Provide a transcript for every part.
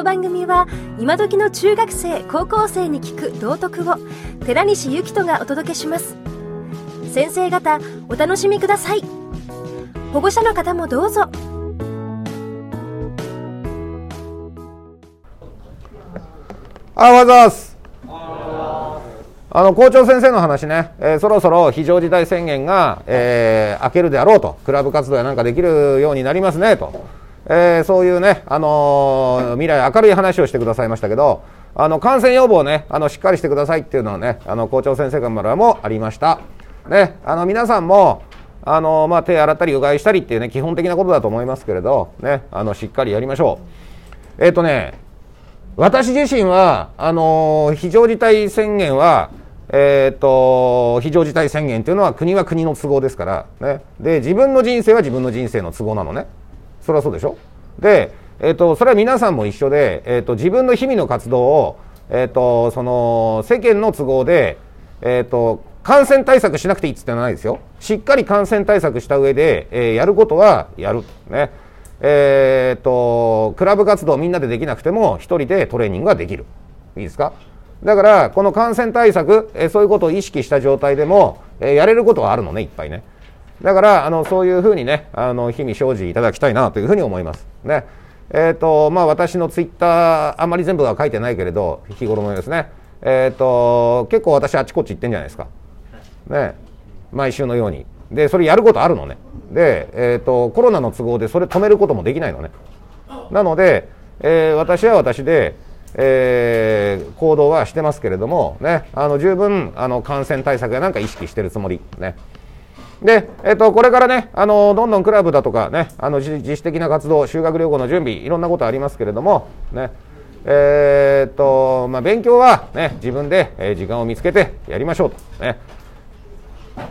の番組は今時の中学生高校生に聞く道徳を寺西幸人がお届けします。先生方お楽しみください。保護者の方もどうぞ。あわざわす。あの校長先生の話ね、えーそろそろ非常事態宣言が、えー明けるであろうと、クラブ活動やなんかできるようになりますねと、えーそういうね、あのー未来明るい話をしてくださいましたけど、あの感染予防ね、あのしっかりしてくださいっていうのはね、あの校長先生からもありました。ね、あの皆さんもあのまあ、手洗ったりうがいしたりっていうね基本的なことだと思いますけれど、ね、あのしっかりやりましょう。えっ、とね私自身はあの非常事態宣言は、えー、と非常事態宣言というのは国は国の都合ですから、ね、で自分の人生は自分の人生の都合なのねそれはそうでしょ？で、えー、とそれは皆さんも一緒で、えー、と自分の日々の活動を、えー、とその世間の都合で、えー、と感染対策しなくていいっつってないですよ。しっかり感染対策した上で、えーやることはやるね。えー、とクラブ活動みんなでできなくても一人でトレーニングができる。いいですか？だからこの感染対策、えーそういうことを意識した状態でも、えーやれることはあるのねいっぱいね。だからあのそういうふうにねあの日々精進いただきたいなというふうに思います。ね。えーとまあ、私のツイッターあまり全部は書いてないけれど日頃のですね。えー、と結構私あちこち行ってんじゃないですか。ね、毎週のように。でそれやることあるのね。で、えー、とコロナの都合でそれ止めることもできないのね。なので、え私は私で、えー行動はしてますけれども、ね、あの十分あの感染対策やなんか意識してるつもり。ね。で、えっとこれからねあのどんどんクラブだとかねあの自自主的な活動修学旅行の準備いろんなことありますけれどもねえーっとまあ、勉強は、ね、自分で、え時間を見つけてやりましょうと、ね、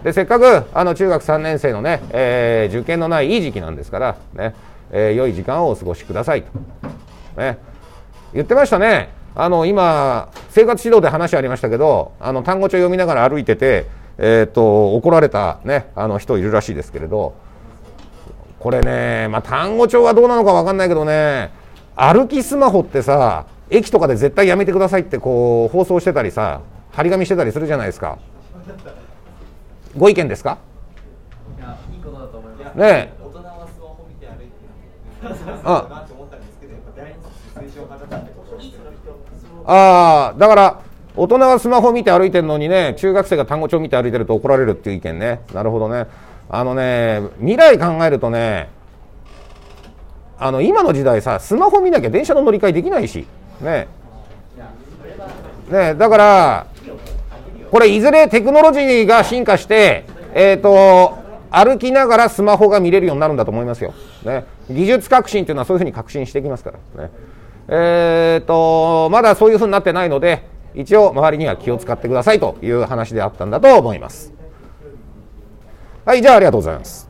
でせっかくあの中学3年生のね、えー受験のないいい時期なんですから、ねえー良い時間をお過ごしくださいと、ね、言ってましたね。あの今生活指導で話ありましたけどあの単語帳読みながら歩いてて、えーっと怒られた、ね、あの人いるらしいですけれど。これね、まあ、単語帳はどうなのか分かんないけどね。歩きスマホってさ駅とかで絶対やめてくださいってこう放送してたりさ張り紙してたりするじゃないですか。ご意見ですか？あ。あだから大人はスマホ見て歩いてるのにね中学生が単語帳見て歩いてると怒られるっていう意見ね。なるほどね。あのね未来考えるとねあの今の時代さスマホ見なきゃ電車の乗り換えできないし。ね。ねだからこれいずれテクノロジーが進化してえっ、と歩きながらスマホが見れるようになるんだと思いますよ、ね、技術革新というのはそういうふうに革新していきますから。ね。えー、とまだそういうふうになってないので一応周りには気を使ってくださいという話であったんだと思います。はいじゃあありがとうございます。